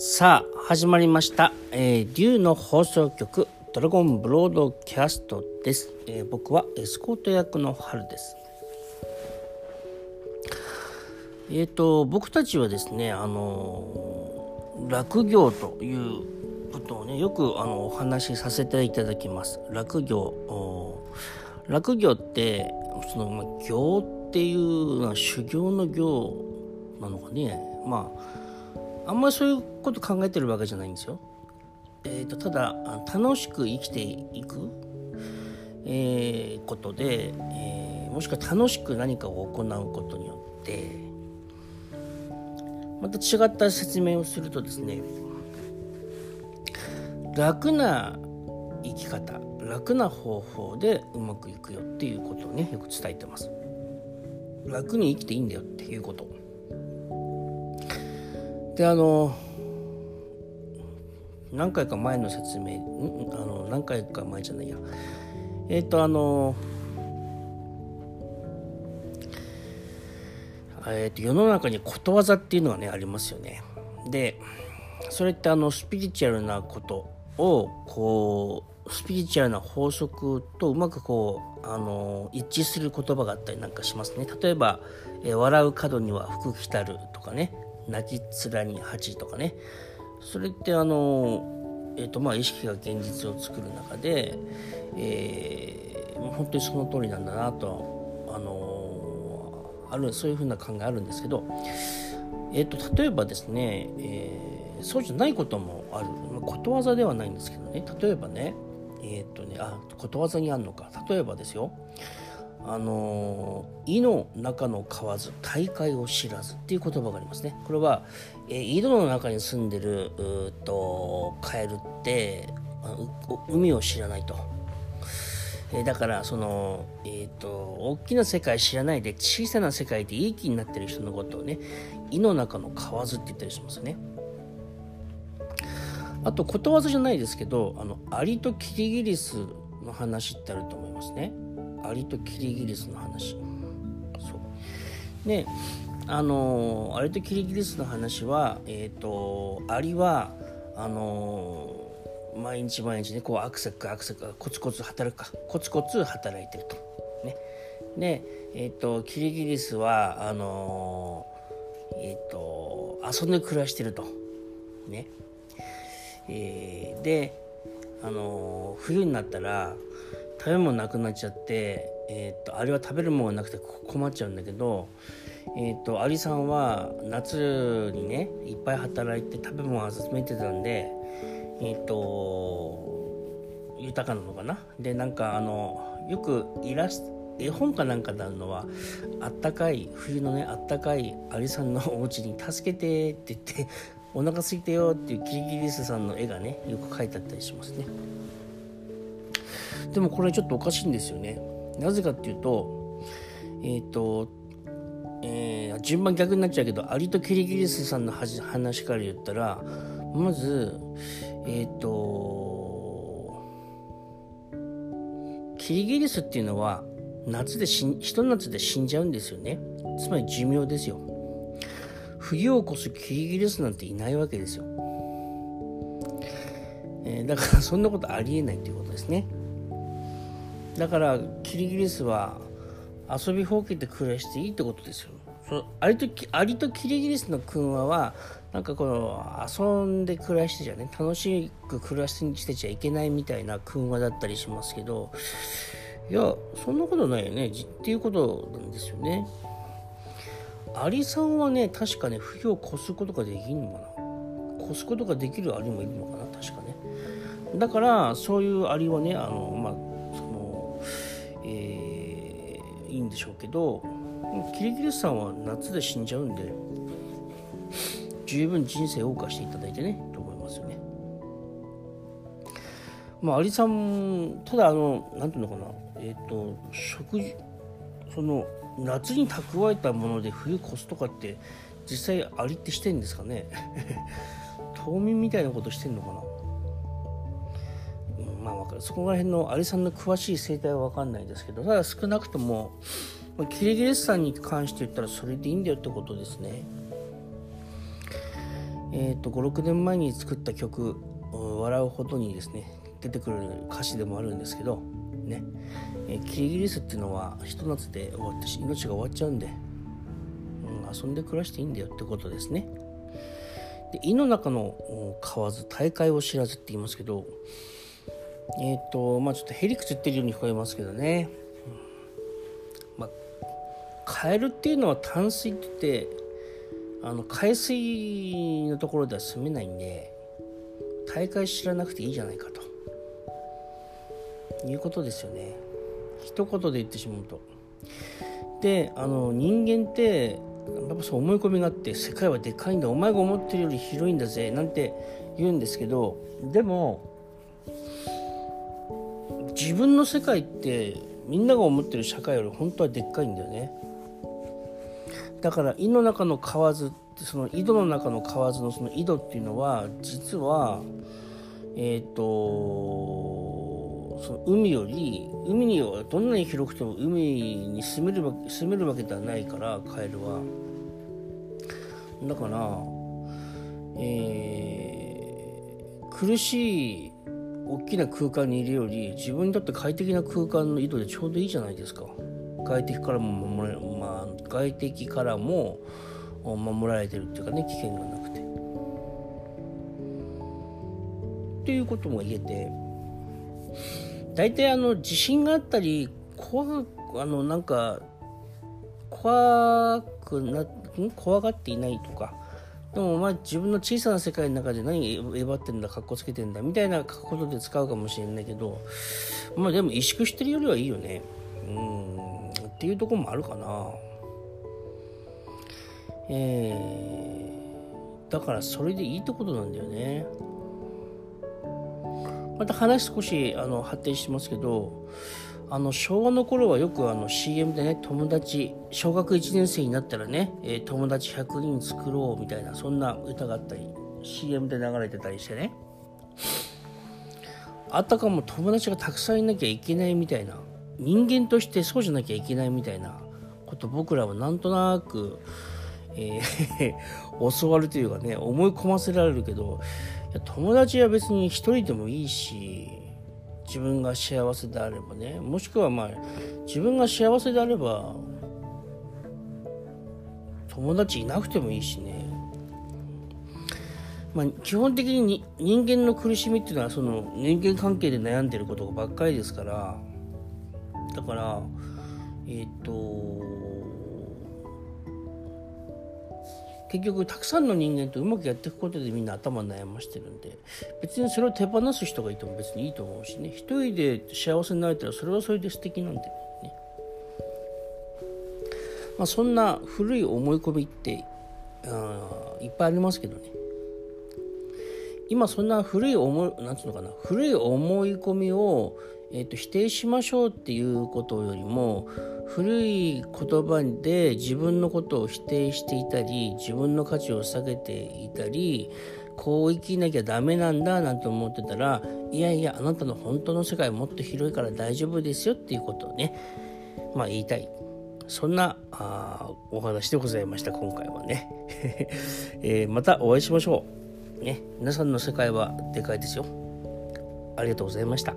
さあ始まりました、えー、竜の放送局ドラゴンブロードキャストです、えー僕はエスコート役の春です。えっ、と僕たちはですねあのー落業ということをねよくあのお話しさせていただきます。落業。落業ってその、まあ、業っていうのは修行の業なのかね。まああんまりそういうこと考えてるわけじゃないんですよ。えー、とただ楽しく生きていく、えーことで、えーもしくは楽しく何かを行うことによってまた違った説明をするとですね楽な生き方楽な方法でうまくいくよっていうことをねよく伝えてます。楽に生きていいんだよっていうこと。であの何回か前の説明んあの何回か前じゃないや。えっ、とあのえー、と世の中にことわざっていうのがねありますよね。でそれってあのスピリチュアルなことをこうスピリチュアルな法則とうまくこうあの一致する言葉があったりなんかしますね。例えば「え笑う角には福来たる」とかね「泣き面に恥」とかね。それってあの、えーとまあ、意識が現実を作る中で、えー本当にその通りなんだなとあのあるそういうふうな考えあるんですけど、えー、と例えばですね、えーそうじゃないこともある、まあ、ことわざではないんですけどね。例えばねえっ、とねあことわざにあるのか。例えばですよ。あの井の中の蛙大海を知らずっていう言葉がありますね。これは、えー井戸の中に住んでるうとカエルって海を知らないと、えーだからそのえっ、と大きな世界知らないで小さな世界でいい気になってる人のことをね井の中の蛙って言ったりしますね。あとことわざじゃないですけどあのアリとキリギリスの話ってあると思いますね。アリとキリギリスの話。そう。ねあのアリとキリギリスの話はえっ、とアリはあの毎日毎日ねこうアクセクアクセクコツコツ働くか。コツコツ働いてると。ね。でえっ、とキリギリスはあのえっ、と遊んで暮らしてると。ね。えーで、あのー冬になったら食べ物なくなっちゃって、えー、とアリは食べるものがなくて困っちゃうんだけど、えー、とアリさんは夏にねいっぱい働いて食べ物を集めてたんでえっ、と豊かなのかな？でなんかあのよくイラスト絵本かなんかであるのはあったかい冬のねあったかいアリさんのお家に助けてって言ってお腹空いてよっていうキリギリスさんの絵がねよく描いてあったりしますね。でもこれちょっとおかしいんですよね。なぜかっていうとえっ、とえー順番逆になっちゃうけどアリとキリギリスさんの話から言ったらまずえっ、とキリギリスっていうのは夏で死んひと夏で死んじゃうんですよね。つまり寿命ですよ。冬を越すキリギリスなんていないわけですよ、えーだからそんなことありえないということですね。だからキリギリスは遊びほうけて暮らしていいってことですよ。そうアリとキアリとキリギリスの訓話はなんかこの遊んで暮らしてちゃね楽しく暮らしてちゃいけないみたいな訓話だったりしますけどいやそんなことないよねっていうことなんですよね。アリさんはね確かね冬を越すことができるのかな。越すことができるアリもいるのかな確かね。だからそういうアリはねあのいいんでしょうけどキリギリスさんは夏で死んじゃうんで十分人生を謳歌していただいてねと思いますよね。まあアリさんただあのなんていうのかなえっ、と食事その夏に蓄えたもので冬越すとかって実際アリってしてんですかね？冬眠みたいなことしてんのかな？まあわかる。そこら辺のアリさんの詳しい生態は分かんないですけどただ少なくともキリギリスさんに関して言ったらそれでいいんだよってことですね。えーと、56年前に作った曲「笑うほど」にですね出てくる歌詞でもあるんですけどね、え、キリギリスっていうのはひと夏で終わって命が終わっちゃうんで、うん、遊んで暮らしていいんだよってことですね。で胃の中の蛙大会を知らずって言いますけどえっ、ー、とまあちょっとへりくつ言ってるように聞こえますけどね、まあカエルっていうのは淡水って言ってあの海水のところでは住めないんで大会知らなくていいじゃないかと。いうことですよね。一言で言ってしまうと。であの人間ってやっぱそう思い込みがあって世界はでかいんだ。お前が思ってるより広いんだぜ。なんて言うんですけどでも自分の世界ってみんなが思ってる社会より本当はでっかいんだよね。だから胃の中の蛙ってその井戸の中の蛙のその井戸っていうのは実はえっ、ー、とその海より海にはどんなに広くても海に住める住めるわけではないからカエルは。だからえー、苦しい大きな空間にいるより自分にとって快適な空間の井戸でちょうどいいじゃないですか。外敵からも守れまあ外敵からも守られてるっていうかね危険がなくて。っていうことも言えて大体あの地震があったり怖あのなんか怖くな怖がっていないとかでもまあ自分の小さな世界の中で何えばってんだかっこつけてんだみたいなことで使うかもしれないけどまあでも萎縮してるよりはいいよね。うん。っていうとこもあるかな。えー、だからそれでいいってことなんだよね。また話少しあの発展してますけどあの昭和の頃はよくあの CM でね友達小学1年生になったらね、えー、友達100人作ろうみたいなそんな歌があったり CM で流れてたりしてね。あたかも友達がたくさんいなきゃいけないみたいな人間としてそうじゃなきゃいけないみたいなこと僕らはなんとなく、えー、教わるというかね思い込ませられるけど友達は別に一人でもいいし自分が幸せであればねもしくはまあ自分が幸せであれば友達いなくてもいいしね。まあ、基本的に人間の苦しみっていうのはその人間関係で悩んでることばっかりですから。だからえっ、と結局たくさんの人間とうまくやっていくことでみんな頭悩ましてるんで別にそれを手放す人がいても別にいいと思うしね。一人で幸せになれたらそれはそれで素敵なんでね、まあ、そんな古い思い込みってあいっぱいありますけどね。今そんな古い思いなんつうのかな。古い思い込みをえーと、否定しましょうっていうことよりも古い言葉で自分のことを否定していたり自分の価値を下げていたりこう生きなきゃダメなんだなんて思ってたらいやいやあなたの本当の世界もっと広いから大丈夫ですよっていうことをねまあ言いたい。そんなあお話でございました今回はね、えー、またお会いしましょう。ね皆さんの世界はでかいですよ。ありがとうございました。